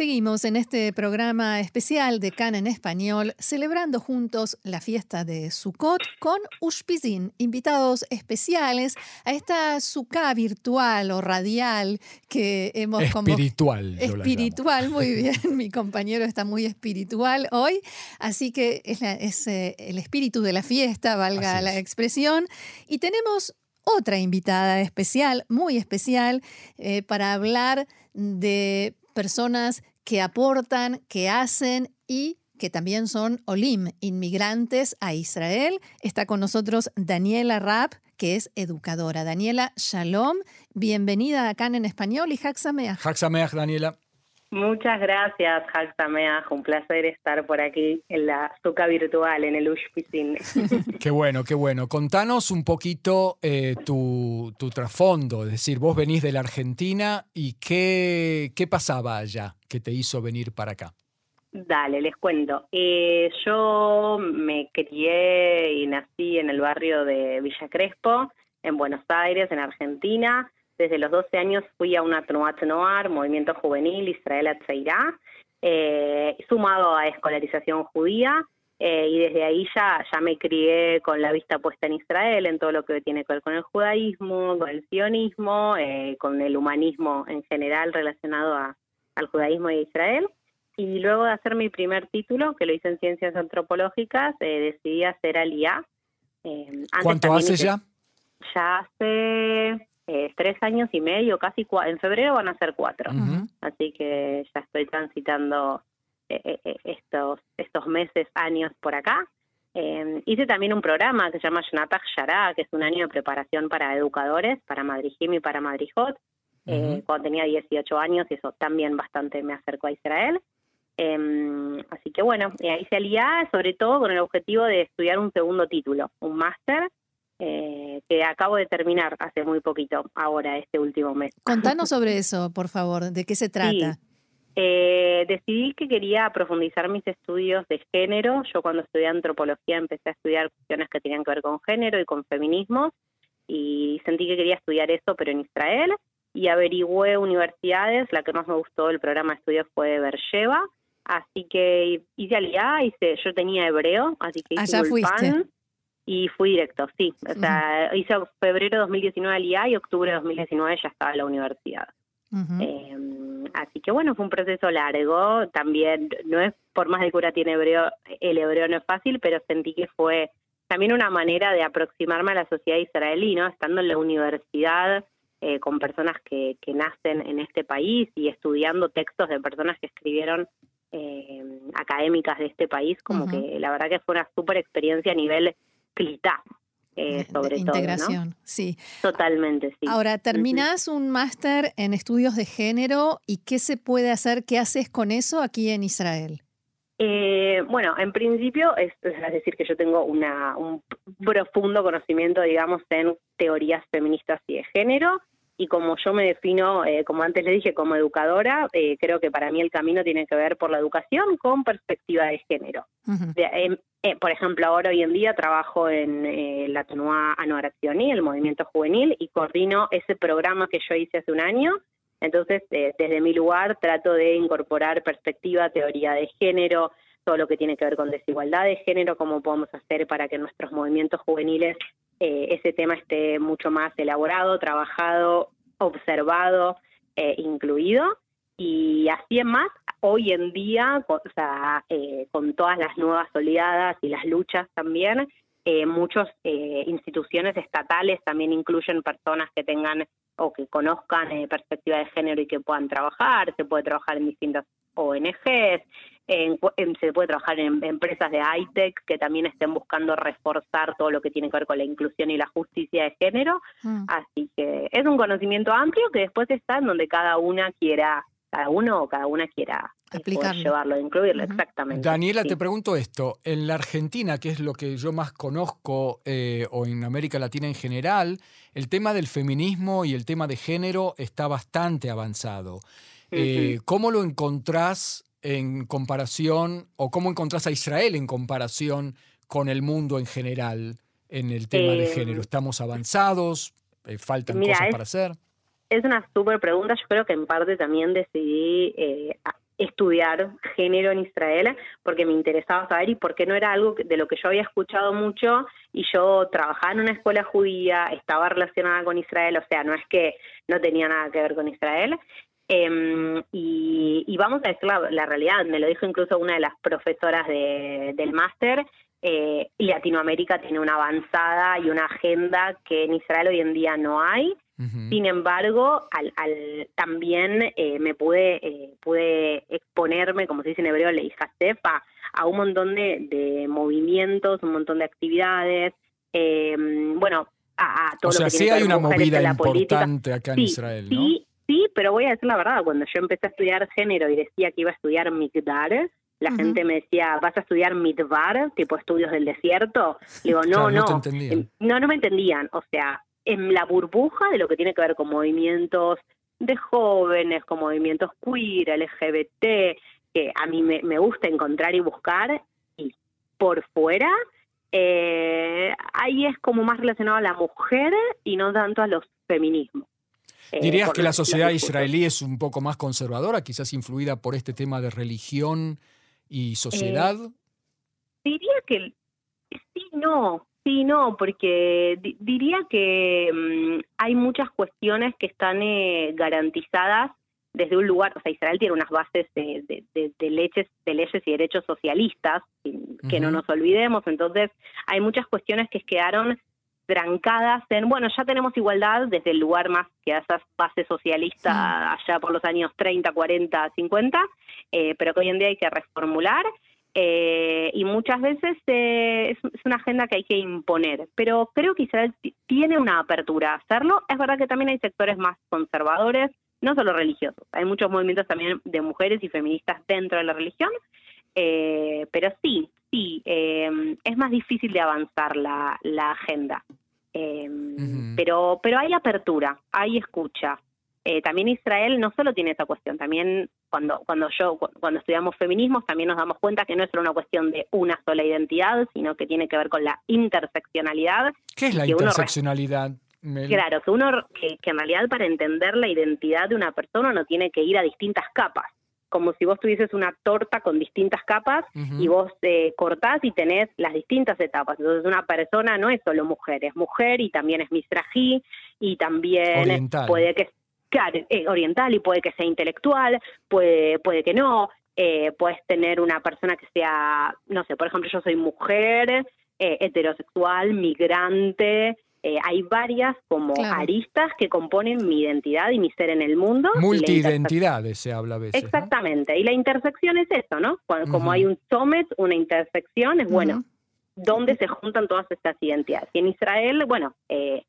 Seguimos en este programa especial de CAN en español, celebrando juntos la fiesta de Sukkot con Ushpizin, invitados especiales a esta Sukkah virtual o radial que hemos Espiritual. Espiritual, muy bien. Mi compañero está muy espiritual hoy, así que es, eh, el espíritu de la fiesta, valga la expresión. Y tenemos otra invitada especial, muy especial, eh, para hablar de personas que aportan, que hacen y que también son Olim, inmigrantes a Israel. Está con nosotros Daniela Rapp, que es educadora. Daniela, shalom, bienvenida acá en español y Haxameach. Haxameach, Daniela. Muchas gracias, Haxameach. Un placer estar por aquí en la Zuca virtual, en el Ushpicin. qué bueno, qué bueno. Contanos un poquito eh, tu, tu, trasfondo, es decir, vos venís de la Argentina y qué, qué pasaba allá que te hizo venir para acá. Dale, les cuento. Eh, yo me crié y nací en el barrio de Villa Crespo, en Buenos Aires, en Argentina. Desde los 12 años fui a una Tnuat Noir, movimiento juvenil Israel Atzeirá, eh, sumado a escolarización judía, eh, y desde ahí ya, ya me crié con la vista puesta en Israel, en todo lo que tiene que ver con el judaísmo, con el sionismo, eh, con el humanismo en general relacionado al judaísmo de Israel. Y luego de hacer mi primer título, que lo hice en Ciencias Antropológicas, decidí hacer Aliyah. ¿Cuánto hace ya? Ya hace eh, tres años y medio, casi en febrero van a ser cuatro. Así que ya estoy transitando eh, eh, estos, estos meses, años por acá. hice también un programa que se llama Shnatach Shara, que es un año de preparación para educadores, para Madrijim y para Madrijot, cuando tenía 18 años y eso también bastante me acercó a Israel. Em, así que bueno, ahí se alía sobre todo con el objetivo de estudiar un segundo título, un máster eh, que acabo de terminar hace muy poquito, ahora, este último mes. Contanos sobre eso, por favor, ¿de qué se trata? Eh, decidí que quería profundizar mis estudios de género. Yo cuando estudié antropología empecé a estudiar cuestiones que tenían que ver con género y con feminismo y sentí que quería estudiar eso, pero en Israel. Y averigüé universidades, la que más me gustó del programa de estudios fue Bersheva, así que hice aliá, hice, yo tenía hebreo, así que hice Allá fuiste. Y fui directo, sí. O sea, hice febrero de 2019 al IA y octubre de 2019 ya estaba en la universidad. Em, así que bueno, fue un proceso largo. También, no es por más de cura tiene hebreo, el hebreo no es fácil, pero sentí que fue también una manera de aproximarme a la sociedad israelí, ¿no? Estando en la universidad eh, con personas que, que nacen en este país y estudiando textos de personas que escribieron eh, académicas de este país, como que la verdad que fue una súper experiencia a nivel CLITA, eh, sobre integración, sí. Totalmente, sí. Ahora, terminás un máster en estudios de género y ¿qué se puede hacer? ¿Qué haces con eso aquí en Israel? Eh, bueno, en principio es, es, decir que yo tengo una, un profundo conocimiento, digamos, en teorías feministas y de género y como yo me defino, eh, como antes le dije, como educadora, eh, creo que para mí el camino tiene que ver por la educación con perspectiva de género. Em, eh, por ejemplo, ahora hoy en día trabajo en la Tenua y el movimiento juvenil, y coordino ese programa que yo hice hace un año. Entonces, desde mi lugar trato de incorporar perspectiva, teoría de género, todo lo que tiene que ver con desigualdad de género, cómo podemos hacer para que nuestros movimientos juveniles eh, ese tema esté mucho más elaborado, trabajado, observado, eh, incluido. Y así es más, hoy en día, o sea, eh, con todas las nuevas oleadas y las luchas también, muchas instituciones estatales también incluyen personas que tengan o que conozcan perspectiva de género y que puedan trabajar, se puede trabajar en distintas ONGs, se puede trabajar en empresas de high-tech que también estén buscando reforzar todo lo que tiene que ver con la inclusión y la justicia de género. Mm. Así que es un conocimiento amplio que después está en donde cada una quiera, cada uno o cada una quiera eh, llevarlo, incluirlo, exactamente. Daniela, te pregunto esto, en la Argentina, que es lo que yo más conozco, eh, o en América Latina en general, el tema del feminismo y el tema de género está bastante avanzado. Eh, ¿Cómo lo encontrás en comparación, o cómo encontrás a Israel en comparación con el mundo en general en el tema de género? Em, ¿Estamos avanzados? Eh, ¿Faltan mira, cosas es- para hacer? Es una súper pregunta. Yo creo que en parte también decidí eh, estudiar género en Israel porque me interesaba saber y porque no era algo de lo que yo había escuchado mucho y yo trabajaba en una escuela judía, estaba relacionada con Israel, o sea, no es que no tenía nada que ver con Israel. Em, y, vamos a decir la, realidad, me lo dijo incluso una de las profesoras de- del máster, eh, Latinoamérica tiene una avanzada y una agenda que en Israel hoy en día no hay. Sin embargo, al, al- también eh, me pude eh, pude exponerme, como se dice en hebreo, le a, a un montón de, de movimientos, un montón de actividades, eh, bueno, a, a todo O sea, lo que sí tiene hay una movida política. importante acá en Sí, Israel, ¿no? Sí, sí, pero voy a decir la verdad, cuando yo empecé a estudiar género y decía que iba a estudiar Migdar, la gente me decía, ¿vas a estudiar Midbar, tipo estudios del desierto? Le digo, no, Claro, no no, te. Em, no, no me entendían. O sea, en la burbuja de lo que tiene que ver con movimientos de jóvenes, con movimientos queer, LGBT, que a mí me, me gusta encontrar y buscar, y por fuera, eh, ahí es como más relacionado a la mujer y no tanto a los feminismos. Eh, ¿Dirías que la los- los sociedad israelí es un poco más conservadora, quizás influida por este tema de religión y sociedad? Diría que sí, no, sí, no, porque di- diría que mm, hay muchas cuestiones que están eh, garantizadas desde un lugar, o sea, Israel tiene unas bases de, de- de- de leyes, de leyes y derechos socialistas, que no nos olvidemos, entonces hay muchas cuestiones que quedaron trancadas en, bueno, ya tenemos igualdad desde el lugar más que a esas bases socialistas allá por los años 30, 40, 50, eh, pero que hoy en día hay que reformular eh, y muchas veces eh, es, es una agenda que hay que imponer, pero creo que Israel ti- tiene una apertura a hacerlo. Es verdad que también hay sectores más conservadores, no solo religiosos, hay muchos movimientos también de mujeres y feministas dentro de la religión, eh, pero sí, sí, eh, es más difícil de avanzar la, la agenda. Eh, Ujú. pero, pero hay apertura, hay escucha. Eh, también Israel no solo tiene esa cuestión, también cuando, cuando yo, cu- cuando estudiamos feminismos, también nos damos cuenta que no es solo una cuestión de una sola identidad, sino que tiene que ver con la interseccionalidad. ¿Qué es la interseccionalidad? Mel? Claro, que uno, que, que en realidad para entender la identidad de una persona uno tiene que ir a distintas capas, como si vos tuvieses una torta con distintas capas y vos eh, cortás y tenés las distintas etapas. Entonces una persona no es solo mujer, es mujer y también es misrají y también Oriental. puede que claro, eh, oriental y puede que sea intelectual, puede, puede que no. Eh, puedes tener una persona que sea, no sé, por ejemplo, yo soy mujer, eh, heterosexual, migrante. Eh, hay varias como Claro. aristas que componen mi identidad y mi ser en el mundo. Multiidentidades se habla a veces. ¿no? Exactamente, y la intersección es eso, ¿no? Cuando, Como hay un summit, una intersección, es bueno. ¿dónde se juntan todas estas identidades? Y en Israel, bueno, eh,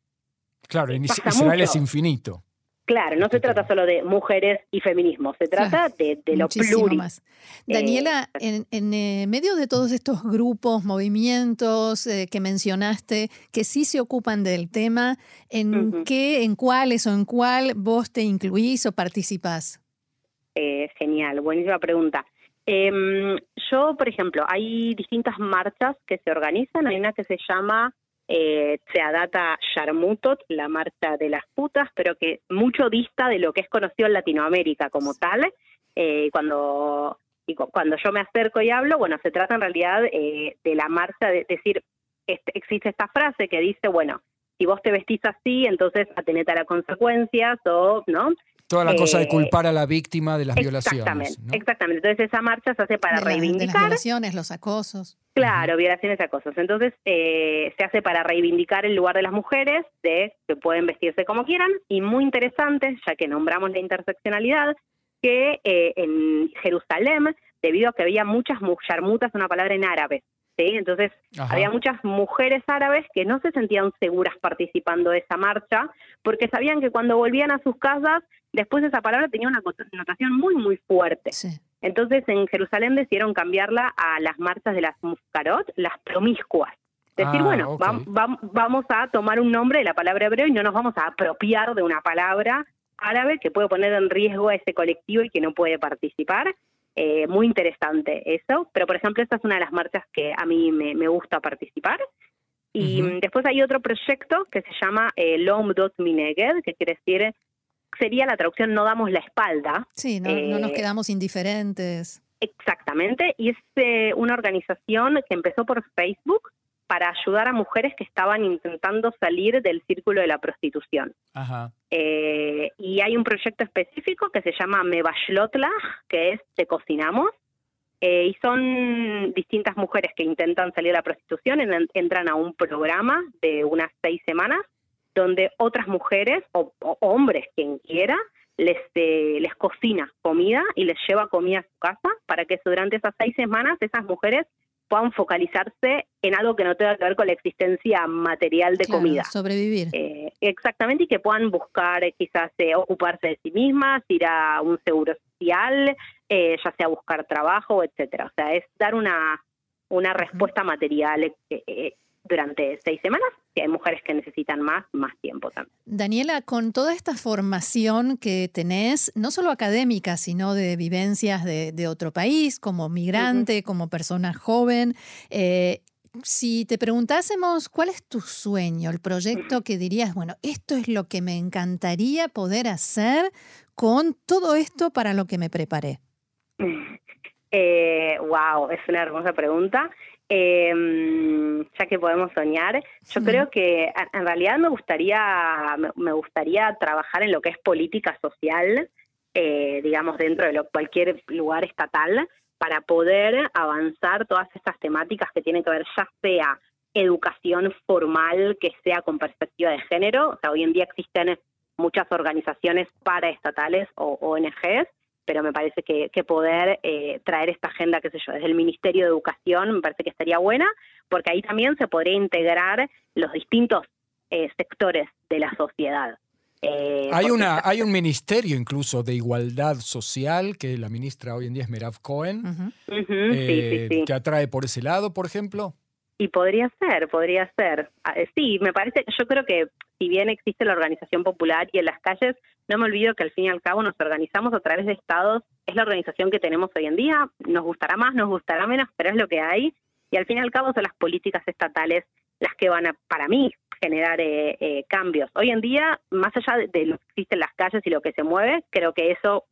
Claro, en Israel es infinito. Claro, no se trata solo de mujeres y feminismo, se trata de, de lo plural. más. Daniela, en, en, eh, medio de todos estos grupos, movimientos eh, que mencionaste, que sí se ocupan del tema, ¿en qué, en cuáles o en cuál vos te incluís o participás? Eh, genial, buenísima pregunta. Em, yo, por ejemplo, hay distintas marchas que se organizan. Hay una que se llama eh, Tseadata Sharmutot, la marcha de las putas, pero que mucho dista de lo que es conocido en Latinoamérica como tal. Eh, cuando, y cu- cuando yo me acerco y hablo, bueno, se trata en realidad eh, de la marcha, de decir, este, existe esta frase que dice, bueno, si vos te vestís así, entonces atenete a las consecuencias o, ¿no? Toda la cosa de Eh, culpar a la víctima de las Exactamente, violaciones. ¿no? exactamente. Entonces esa marcha se hace para de, las- de las reivindicar, violaciones, los acosos. claro, violaciones y acosos. Entonces eh, se hace para reivindicar el lugar de las mujeres, de que pueden vestirse como quieran, y muy interesante, ya que nombramos la interseccionalidad, que eh, en Jerusalén, debido a que había muchas mu- yarmutas, una palabra en árabe, ¿sí? Entonces Ajá. había muchas mujeres árabes que no se sentían seguras participando de esa marcha porque sabían que cuando volvían a sus casas, después esa palabra tenía una connotación muy, muy fuerte. Sí. Entonces en Jerusalén decidieron cambiarla a las marchas de las muscarot, las promiscuas. Decir, Ah, bueno, ok. vam- vam- vamos a tomar un nombre de la palabra hebreo y no nos vamos a apropiar de una palabra árabe que puede poner en riesgo a ese colectivo y que no puede participar. Muy interesante eso, pero por ejemplo esta es una de las marchas que a mí me, me gusta participar. Y después hay otro proyecto que se llama eh, Lom Dot Mineged, que quiere decir, sería la traducción No damos la espalda. Sí, no, no nos quedamos indiferentes. Exactamente, y es una organización que empezó por Facebook para ayudar a mujeres que estaban intentando salir del círculo de la prostitución. Eh, y hay un proyecto específico que se llama Mebashlotla, que es Te Cocinamos, eh, y son distintas mujeres que intentan salir de la prostitución, entran a un programa de unas seis semanas, donde otras mujeres o, hombres, quien quiera, les, eh, les cocina comida y les lleva comida a su casa para que durante esas seis semanas esas mujeres puedan focalizarse en algo que no tenga que ver con la existencia material de comida. Sobrevivir. Eh, exactamente, y que puedan buscar eh, quizás eh, ocuparse de sí mismas, ir a un seguro social, ya sea buscar trabajo, etcétera. O sea, es dar una, una respuesta material durante seis semanas. Si hay mujeres que necesitan más, más tiempo también. Daniela, con toda esta formación que tenés, no solo académica, sino de vivencias de, otro país, como migrante, como persona joven, eh, si te preguntásemos cuál es tu sueño, el proyecto que dirías, bueno, esto es lo que me encantaría poder hacer con todo esto para lo que me preparé. Eh, wow, es una hermosa pregunta. Eh, ya que podemos soñar, yo creo que en realidad me gustaría, me gustaría trabajar en lo que es política social, eh, digamos, dentro de cualquier lugar estatal, para poder avanzar todas estas temáticas que tienen que ver ya sea educación formal, que sea con perspectiva de género, o sea, hoy en día existen muchas organizaciones paraestatales o ONGs pero me parece que, poder eh, traer esta agenda, qué sé yo, desde el Ministerio de Educación, me parece que estaría buena, porque ahí también se podría integrar los distintos eh, sectores de la sociedad. Eh, hay, una, hay un ministerio incluso de igualdad social que la ministra hoy en día es Merav Cohen, que atrae por ese lado, por ejemplo. Y podría ser, podría ser. Ah, sí, me parece, yo creo que si bien existe la organización popular y en las calles, no me olvido que al fin y al cabo nos organizamos a través de estados, es la organización que tenemos hoy en día, nos gustará más, nos gustará menos, pero es lo que hay, y al fin y al cabo son las políticas estatales las que van a, para mí, generar eh, eh, cambios. Hoy en día, más allá de lo que existe en las calles y lo que se mueve, creo que eso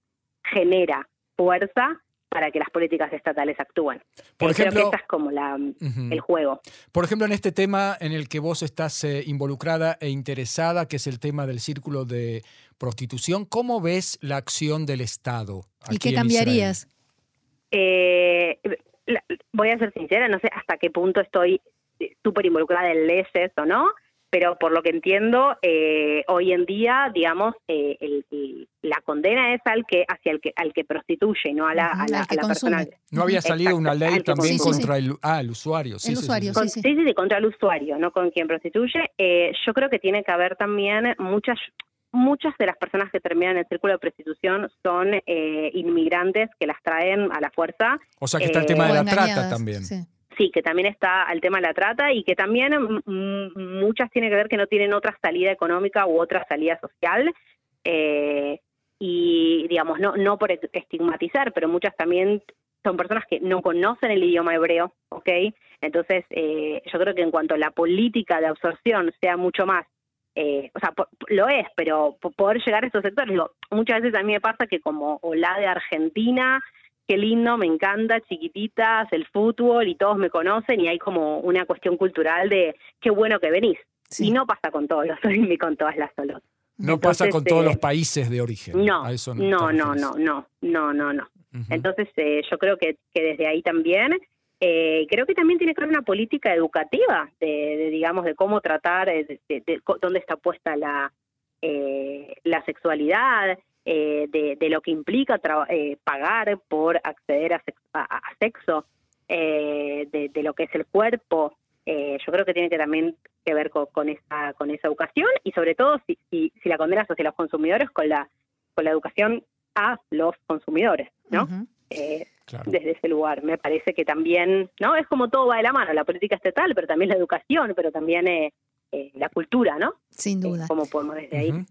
genera fuerza para que las políticas estatales actúen. Por ejemplo, Creo que es como la, el juego. Por ejemplo, en este tema en el que vos estás eh, involucrada e interesada, que es el tema del círculo de prostitución, ¿cómo ves la acción del Estado? ¿Y qué cambiarías? Eh, voy a ser sincera, no sé hasta qué punto estoy eh, súper involucrada en leyes o no, pero por lo que entiendo, eh, hoy en día, digamos, eh, la condena es al que hacia el que al que prostituye, no a la, a la, persona. No había salido una ley también contra el, ah, el usuario. Sí, el usuario, sí, sí, sí. contra el usuario, no con quien prostituye. Eh, yo creo que tiene que haber también muchas muchas de las personas que terminan en el círculo de prostitución son inmigrantes que las traen a la fuerza. O sea que está el tema de la trata también. Sí que también está el tema de la trata y que también mm, mm, muchas tienen que ver que no tienen otra salida económica u otra salida social. Eh, y digamos, no, no por estigmatizar, pero muchas también son personas que no conocen el idioma hebreo, ¿ok? Entonces, eh, yo creo que en cuanto a la política de absorción sea mucho más, eh, o sea, lo es, pero poder llegar a esos sectores, digo, muchas veces a mí me pasa que como o la de Argentina qué lindo, me encanta, chiquititas, el fútbol y todos me conocen y hay como una cuestión cultural de qué bueno que venís. Y no pasa con todos los ni con todas las solos. No pasa con todos los eh, países de origen. No, no, no, no, no, no, no, no, Entonces eh, yo creo que, que, desde ahí también, eh, creo que también tiene que haber una política educativa de, digamos, de cómo tratar, de, dónde está puesta la, la sexualidad, eh, de, lo que implica eh, pagar por acceder a, sexo, eh, de, lo que es el cuerpo. yo creo que tiene que también que ver con, esa con esa educación y sobre todo si, si, la condenas hacia los consumidores con la con la educación a los consumidores, ¿no? Desde ese lugar. Me parece que también, ¿no? Es como todo va de la mano, la política estatal, pero también la educación, pero también la cultura, ¿no? Sin duda. como podemos desde ahí.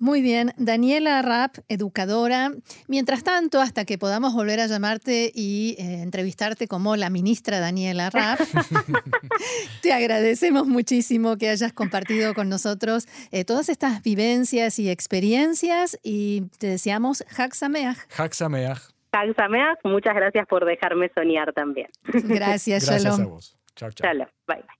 Muy bien, Daniela Rapp, educadora. Mientras tanto, hasta que podamos volver a llamarte y eh, entrevistarte como la ministra Daniela Rapp, te agradecemos muchísimo que hayas compartido con nosotros eh, todas estas vivencias y experiencias y te deseamos Haxameach. Haxameach. Haxameach, muchas gracias por dejarme soñar también. Gracias, Gracias Shalom. a vos. Chao, chao. Shalom, bye bye.